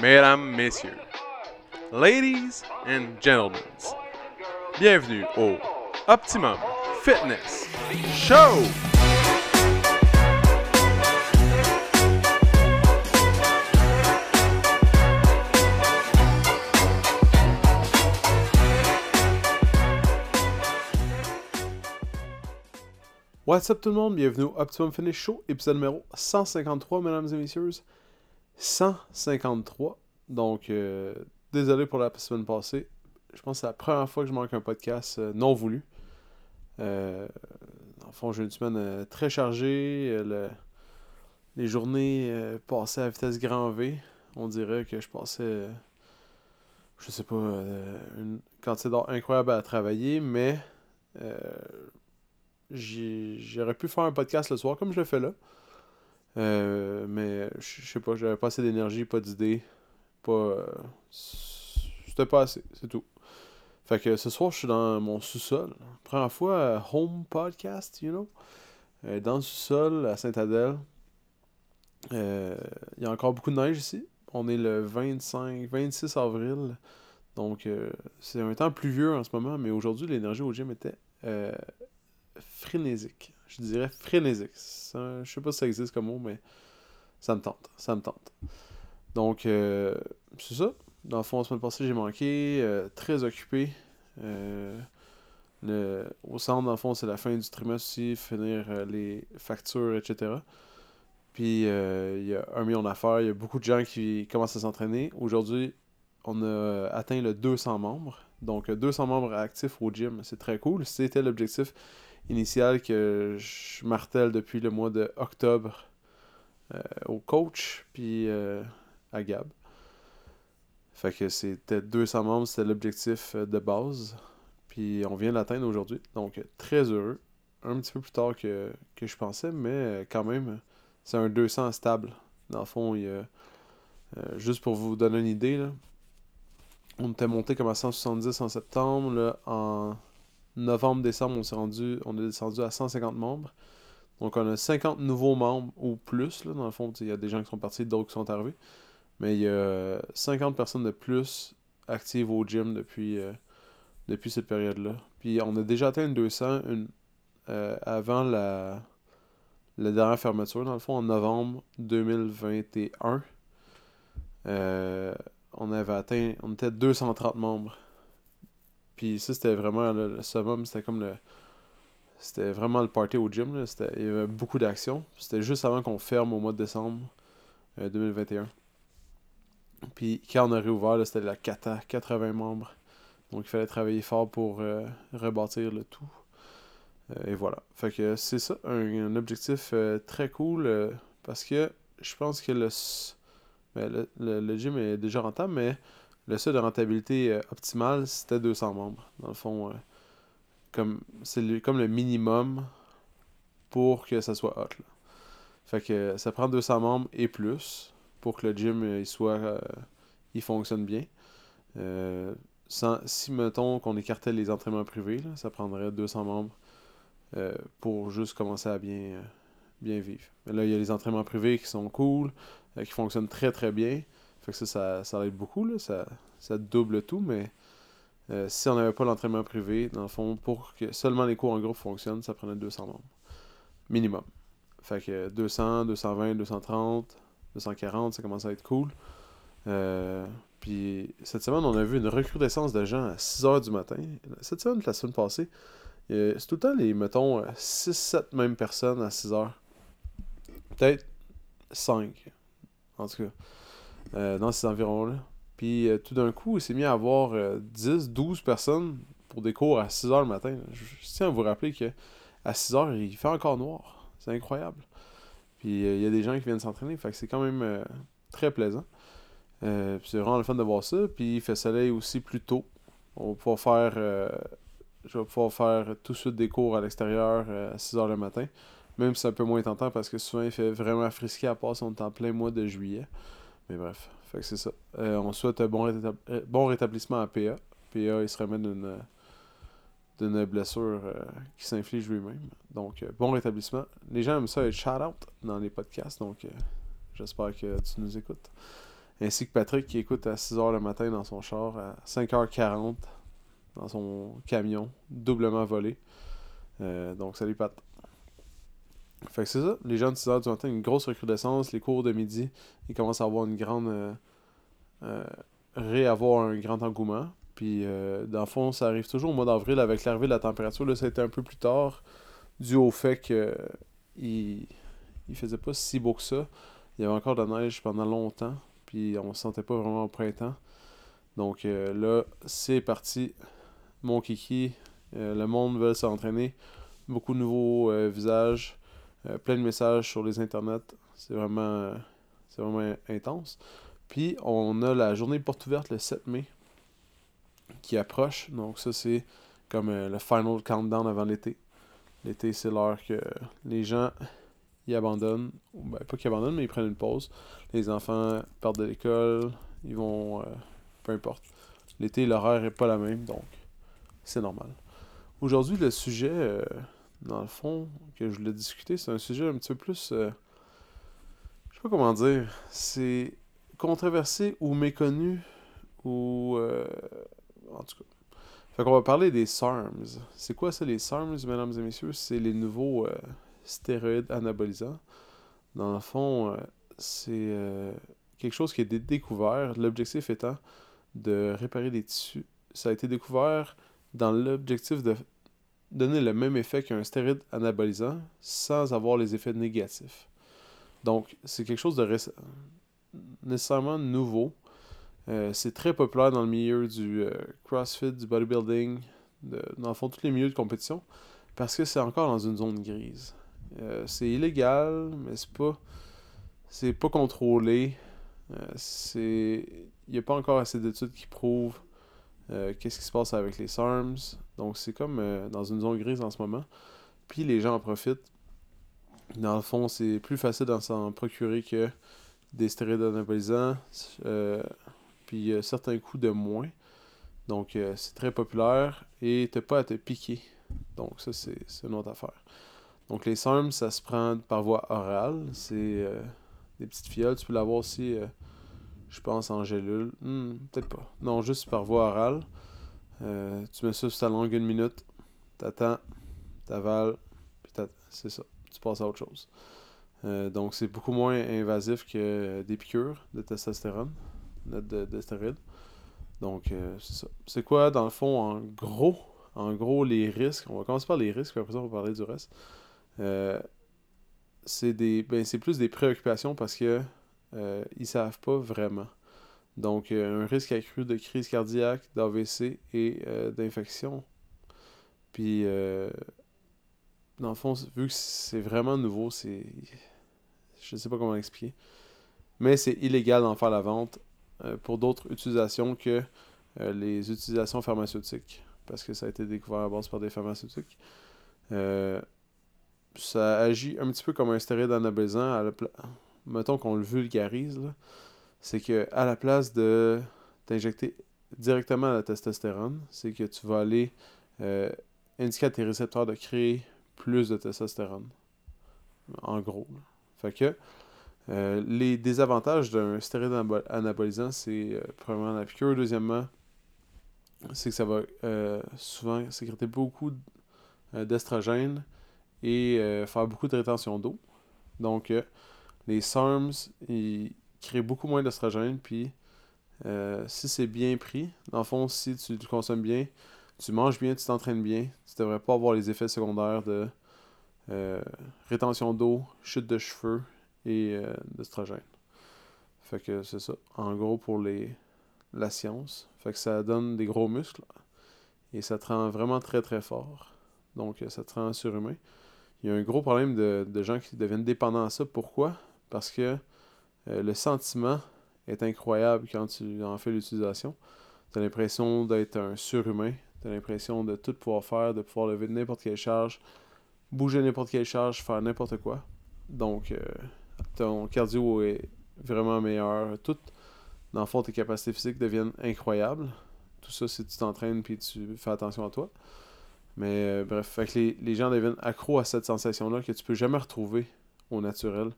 mesdames, messieurs, ladies and gentlemen, bienvenue au Optimum Fitness Show! What's up tout le monde, bienvenue au Optimum Finish Show, épisode numéro 153, mesdames et messieurs. 153. Donc, euh, désolé pour la semaine passée. Je pense que c'est la première fois que je manque un podcast euh, non voulu. Euh, en fond, j'ai une semaine très chargée. les journées passaient à vitesse grand V. On dirait que je passais, je sais pas, une quantité d'heures incroyable à travailler, mais j'aurais pu faire un podcast le soir comme je le fais là. Euh, mais je sais pas, j'avais pas assez d'énergie, pas d'idées. Pas. Euh, c'était pas assez, c'est tout. Fait que ce soir, je suis dans mon sous-sol. Première fois, euh, home podcast, you know? dans le sous-sol à Saint-Adèle. Il y a encore beaucoup de neige ici. On est le 25, 26 avril. Donc, c'est un temps pluvieux en ce moment, mais aujourd'hui, l'énergie au gym était frénésique. Je dirais frénésique. je sais pas si ça existe comme mot, mais ça me tente. Ça me tente. Donc, euh, c'est ça. Dans le fond, la semaine passée, j'ai manqué. Euh, très occupé. Euh, le, au centre, dans le fond, c'est la fin du trimestre aussi, finir les factures, etc. Puis, il y a un million d'affaires. Il y a beaucoup de gens qui commencent à s'entraîner. Aujourd'hui, on a atteint le 200 membres. Donc, 200 membres actifs au gym. C'est très cool. C'était l'objectif initial que je martèle depuis le mois de octobre euh, au coach, puis euh, à Gab. Fait que c'était 200 membres, c'était l'objectif euh, de base. Puis on vient l'atteindre aujourd'hui. Donc très heureux. Un petit peu plus tard que, je pensais, mais quand même, c'est un 200 stable. Dans le fond, il y juste pour vous donner une idée, là, on était monté comme à 170 en septembre. Là, en novembre-décembre, on s'est rendu, on est descendu à 150 membres. Donc on a 50 nouveaux membres ou plus. Là, dans le fond, il y a des gens qui sont partis, d'autres qui sont arrivés. Mais il y a 50 personnes de plus actives au gym depuis, euh, depuis cette période-là. Puis on a déjà atteint une 200 une, euh, avant la, la dernière fermeture, dans le fond, en novembre 2021. Euh, on avait atteint, on était 230 membres. Puis ça, c'était vraiment le summum, c'était comme le. C'était vraiment le party au gym. Là. Il y avait beaucoup d'action. C'était juste avant qu'on ferme au mois de décembre 2021. Euh, Puis quand on a réouvert, c'était la cata, 80 membres. Donc il fallait travailler fort pour euh, rebâtir le tout. Euh, et voilà. Fait que c'est ça, un, objectif très cool. parce que je pense que le, ben, le, le, gym est déjà rentable, mais le seuil de rentabilité euh, optimale, c'était 200 membres. Dans le fond, euh, comme c'est comme le minimum pour que ça soit hot. Fait que ça prend 200 membres et plus pour que le gym euh, il soit il fonctionne bien. si mettons qu'on écartait les entraînements privés, ça prendrait 200 membres pour juste commencer à bien, bien vivre. Mais là, il y a les entraînements privés qui sont cool, qui fonctionnent très très bien. Que ça, ça, aide beaucoup. Ça, ça double tout, mais euh, si on n'avait pas l'entraînement privé, dans le fond, pour que seulement les cours en groupe fonctionnent, ça prenait 200 membres. Minimum. Fait que 200, 220, 230, 240, ça commence à être cool. Euh, puis cette semaine, on a vu une recrudescence de gens à 6h du matin. Cette semaine, la semaine passée, c'est tout le temps les, mettons, 6-7 mêmes personnes à 6h. Peut-être 5. En tout cas. Euh, dans ces environs-là. Puis euh, tout d'un coup, il s'est mis à avoir 10, euh, 12 personnes pour des cours à 6 h le matin. Je, tiens à vous rappeler que à 6 h il fait encore noir. C'est incroyable. Puis il y a des gens qui viennent s'entraîner, fait que c'est quand même très plaisant. c'est vraiment le fun de voir ça. Puis il fait soleil aussi plus tôt. On va pouvoir faire. je faire tout de suite des cours à l'extérieur à 6 h le matin. Même si c'est un peu moins tentant parce que souvent il fait vraiment frisqué à part on est en plein mois de juillet. Mais bref, fait que c'est ça. Euh, on souhaite un bon, euh, bon rétablissement à PA. PA, il se remet d'une d'une blessure euh, qui s'inflige lui-même. Donc, bon rétablissement. Les gens aiment ça être shout-out dans les podcasts, donc j'espère que tu nous écoutes. ainsi que Patrick qui écoute à 6h le matin dans son char, à 5h40 dans son camion, doublement volé. Euh, donc, salut Pat. Fait que c'est ça, les gens de 6h du matin, une grosse recrudescence, les cours de midi, ils commencent à avoir une grande. Euh, euh, réavoir un grand engouement. Puis, dans le fond, ça arrive toujours au mois d'avril avec l'arrivée de la température. Là, ça a été un peu plus tard, dû au fait que il, il faisait pas si beau que ça. Il y avait encore de la neige pendant longtemps, puis on se sentait pas vraiment au printemps. Donc là, c'est parti. Mon kiki, le monde veut s'entraîner. Beaucoup de nouveaux visages. Euh, plein de messages sur les internets. C'est vraiment, c'est vraiment intense. Puis on a la journée porte ouverte le 7 mai qui approche. Donc ça c'est comme euh, le final countdown avant l'été. L'été c'est l'heure que les gens y abandonnent. Ben, pas qu'ils abandonnent, mais ils prennent une pause. Les enfants partent de l'école. Ils vont... Euh, peu importe. L'été, l'horaire est pas la même, donc c'est normal. Aujourd'hui, le sujet dans le fond, que je voulais discuter, c'est un sujet un petit peu plus. Euh, je sais pas comment dire. C'est controversé ou méconnu ou. Euh, en tout cas. Fait qu'on va parler des SARMs. C'est quoi ça, les SARMs, mesdames et messieurs? C'est les nouveaux euh, stéroïdes anabolisants. Dans le fond, c'est quelque chose qui est découvert. L'objectif étant de réparer des tissus. Ça a été découvert dans l'objectif de donner le même effet qu'un stéroïde anabolisant sans avoir les effets négatifs. Donc, c'est quelque chose de nécessairement nouveau. Euh, c'est très populaire dans le milieu du euh, CrossFit, du bodybuilding, dans le fond, tous les milieux de compétition, parce que c'est encore dans une zone grise. Euh, c'est illégal, mais c'est pas c'est pas contrôlé. il n'y a pas encore assez d'études qui prouvent qu'est-ce qui se passe avec les SARMs? Donc c'est comme euh, dans une zone grise en ce moment. Puis les gens en profitent. Dans le fond, c'est plus facile d'en s'en procurer que des stéroïdes anabolisants. Euh, puis certains coûts de moins. Donc euh, c'est très populaire et t'as pas à te piquer. Donc ça c'est une autre affaire. Donc les SARM, ça se prend par voie orale. C'est des petites fioles. Tu peux l'avoir aussi, je pense, en gélule. Hmm, peut-être pas. Non, juste par voie orale. Euh, tu mets ça sur ta langue une minute, t'attends, t'avales, puis c'est ça. Tu passes à autre chose. Euh, donc c'est beaucoup moins invasif que des piqûres de testostérone, de, de. Donc euh, c'est ça. C'est quoi dans le fond en gros, en gros les risques? On va commencer par les risques, après ça on va parler du reste. c'est des, ben, c'est plus des préoccupations parce que ils savent pas vraiment. Donc, euh, un risque accru de crise cardiaque, d'AVC et euh, d'infection. Puis, euh, dans le fond, vu que c'est vraiment nouveau, c'est. Je ne sais pas comment expliquer. Mais c'est illégal d'en faire la vente pour d'autres utilisations que les utilisations pharmaceutiques. Parce que ça a été découvert à base par des pharmaceutiques. ça agit un petit peu comme un stéroïde anabolisant. Mettons qu'on le vulgarise. C'est que à la place de t'injecter directement la testostérone, c'est que tu vas aller euh, indiquer à tes récepteurs de créer plus de testostérone. En gros. Fait que euh, les désavantages d'un stéroïde anabolisant, c'est euh, premièrement la piqûre. Deuxièmement, c'est que ça va souvent sécréter beaucoup d'estrogène et faire beaucoup de rétention d'eau. Donc, les SARMs, ils, crée beaucoup moins d'estrogène. Puis, euh, si c'est bien pris, dans le fond, si tu le consommes bien, tu manges bien, tu t'entraînes bien, tu devrais pas avoir les effets secondaires de euh, rétention d'eau, chute de cheveux et euh, d'estrogène. Fait que c'est ça. En gros, pour les la science. Fait que ça donne des gros muscles. Et ça te rend vraiment très très fort. Donc ça te rend surhumain. Il y a un gros problème de, de gens qui deviennent dépendants à ça. Pourquoi? Parce que euh, le sentiment est incroyable quand tu en fais l'utilisation. Tu as l'impression d'être un surhumain. Tu as l'impression de tout pouvoir faire, de pouvoir lever n'importe quelle charge, bouger n'importe quelle charge, faire n'importe quoi. Donc, euh, ton cardio est vraiment meilleur. Tout, dans le fond, tes capacités physiques deviennent incroyables. Tout ça, si tu t'entraînes puis tu fais attention à toi. Mais euh, bref, fait que les, les gens deviennent accros à cette sensation-là que tu peux jamais retrouver au naturel.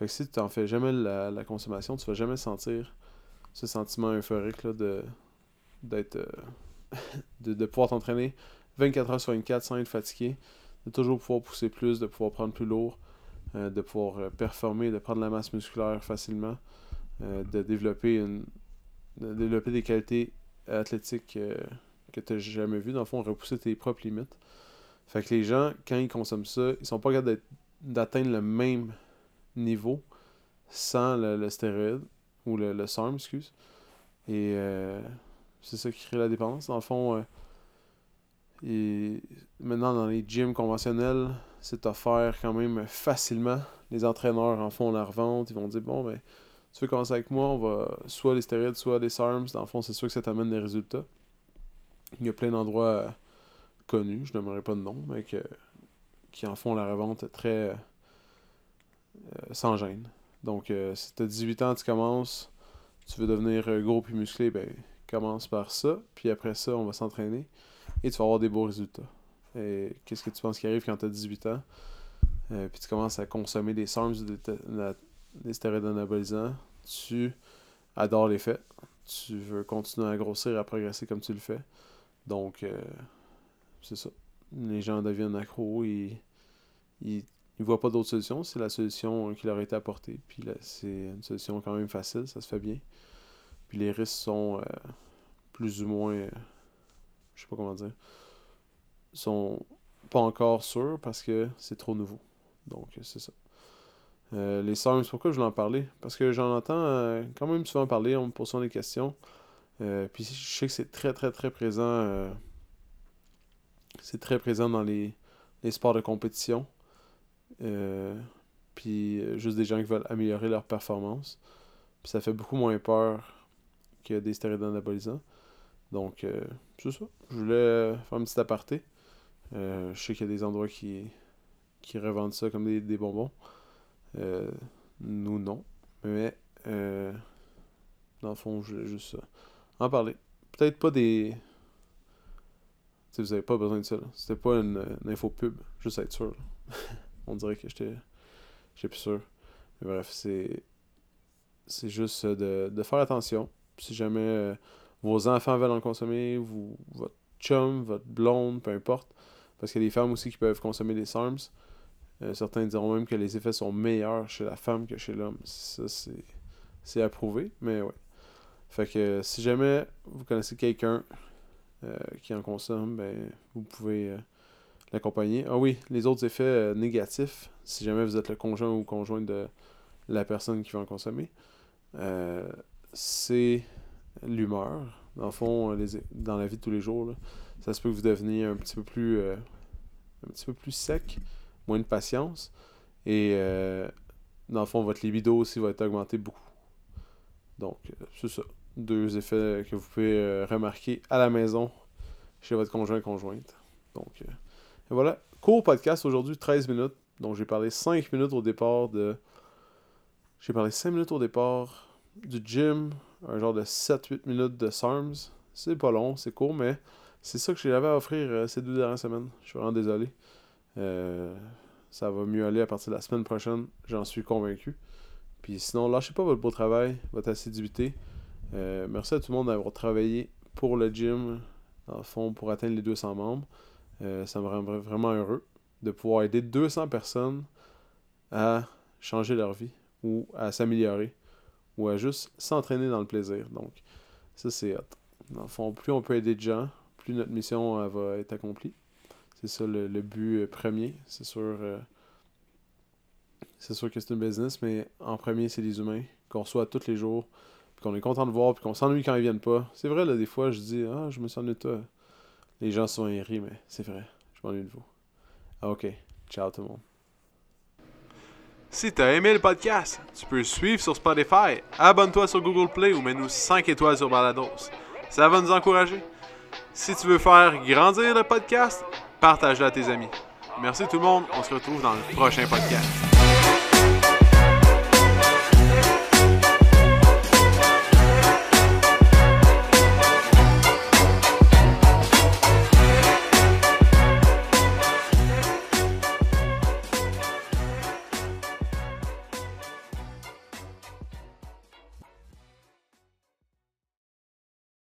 Fait que si tu n'en fais jamais la, consommation, tu vas jamais sentir ce sentiment euphorique là, de d'être euh, de, de, pouvoir t'entraîner 24 heures sur 24 sans être fatigué, de toujours pouvoir pousser plus, de pouvoir prendre plus lourd, euh, de pouvoir euh, performer, de prendre la masse musculaire facilement, de développer une de développer des qualités athlétiques que tu n'as jamais vues, dans le fond, repousser tes propres limites. Fait que les gens, quand ils consomment ça, ils sont pas capables d'atteindre le même niveau sans le, stéroïde ou le, le SARM, excuse. Et c'est ça qui crée la dépendance. Dans le fond, euh, et maintenant dans les gyms conventionnels, c'est offert quand même facilement. Les entraîneurs en font la revente. Ils vont dire Bon, ben, tu veux commencer avec moi, on va soit les stéroïdes, soit les SARMs. Dans le fond, c'est sûr que ça t'amène des résultats. Il y a plein d'endroits euh, connus, je n'aimerais pas de nom, mais qui en font la revente très euh, sans gêne. Donc, si tu as 18 ans, tu commences, tu veux devenir gros puis musclé, ben Commence par ça, puis après ça, on va s'entraîner et tu vas avoir des beaux résultats. Et qu'est-ce que tu penses qui arrive quand tu as 18 ans? Euh, puis tu commences à consommer des SARMs, des, des stéroïdes anabolisants. Tu adores l'effet. Tu veux continuer à grossir, à progresser comme tu le fais. Donc, euh, c'est ça. Les gens deviennent accros et ils ne voient pas d'autre solution. C'est la solution qui leur a été apportée. Puis c'est une solution quand même facile, ça se fait bien. Puis les risques sont euh, plus ou moins. Euh, je sais pas comment dire. sont pas encore sûrs parce que c'est trop nouveau. Donc c'est ça. Euh, les SARMs, pourquoi je voulais en parler? Parce que j'en entends quand même souvent parler, on me pose des questions. puis je sais que c'est très très très présent. c'est très présent dans les sports de compétition. Puis juste des gens qui veulent améliorer leur performance. Ça fait beaucoup moins peur que des stéroïdes anabolisants. Donc, euh, c'est ça. Je voulais faire un petit aparté. Euh, je sais qu'il y a des endroits qui, qui revendent ça comme des, bonbons. Euh, nous, non. Mais, dans le fond, je voulais juste en parler. Peut-être pas des. Si vous avez pas besoin de ça. C'était pas une, info pub, juste être sûr. On dirait que j'étais. J'étais plus sûr. Mais bref, c'est. C'est juste de, de faire attention si jamais euh, vos enfants veulent en consommer, vous, votre chum, votre blonde, peu importe, parce qu'il y a des femmes aussi qui peuvent consommer des SARMs. Euh, certains diront même que les effets sont meilleurs chez la femme que chez l'homme. Ça, c'est approuvé, mais ouais. Fait que si jamais vous connaissez quelqu'un euh, qui en consomme, ben vous pouvez l'accompagner. Ah oui, les autres effets négatifs, si jamais vous êtes le conjoint ou conjointe de la personne qui va en consommer, c'est l'humeur. Dans le fond, les, dans la vie de tous les jours, ça se peut que vous deveniez un petit peu plus euh, un petit peu plus sec, moins de patience. Et euh, dans le fond, votre libido aussi va être augmenté beaucoup. Donc, euh, c'est ça. Deux effets que vous pouvez remarquer à la maison chez votre conjoint conjointe. Donc, voilà. Court podcast aujourd'hui, 13 minutes. Donc, j'ai parlé 5 minutes au départ de. J'ai parlé 5 minutes au départ du gym, un genre de 7-8 minutes de SARMS. C'est pas long, c'est court, mais c'est ça que j'avais à offrir euh, ces deux dernières semaines. Je suis vraiment désolé. Euh, ça va mieux aller à partir de la semaine prochaine, j'en suis convaincu. Puis sinon, lâchez pas votre beau travail, votre assiduité. Euh, merci à tout le monde d'avoir travaillé pour le gym, dans le fond, pour atteindre les 200 membres. Ça me rend vraiment heureux de pouvoir aider 200 personnes à changer leur vie ou à s'améliorer ou à juste s'entraîner dans le plaisir. Donc, ça, c'est hot. Dans le fond, plus on peut aider de gens, plus notre mission euh, va être accomplie. C'est ça le, but euh, premier. C'est sûr, euh, c'est sûr que c'est une business, mais en premier, c'est les humains qu'on reçoit tous les jours, puis qu'on est content de voir, puis qu'on s'ennuie quand ils viennent pas. C'est vrai, là, des fois, je dis Ah, je me sens de toi. Les gens sont rient, mais c'est vrai. Je m'ennuie de vous. Ah, ok. Ciao tout le monde. Si t'as aimé le podcast, tu peux suivre sur Spotify, abonne-toi sur Google Play ou mets-nous 5 étoiles sur Balados. Ça va nous encourager. Si tu veux faire grandir le podcast, partage-le à tes amis. Merci tout le monde, on se retrouve dans le prochain podcast.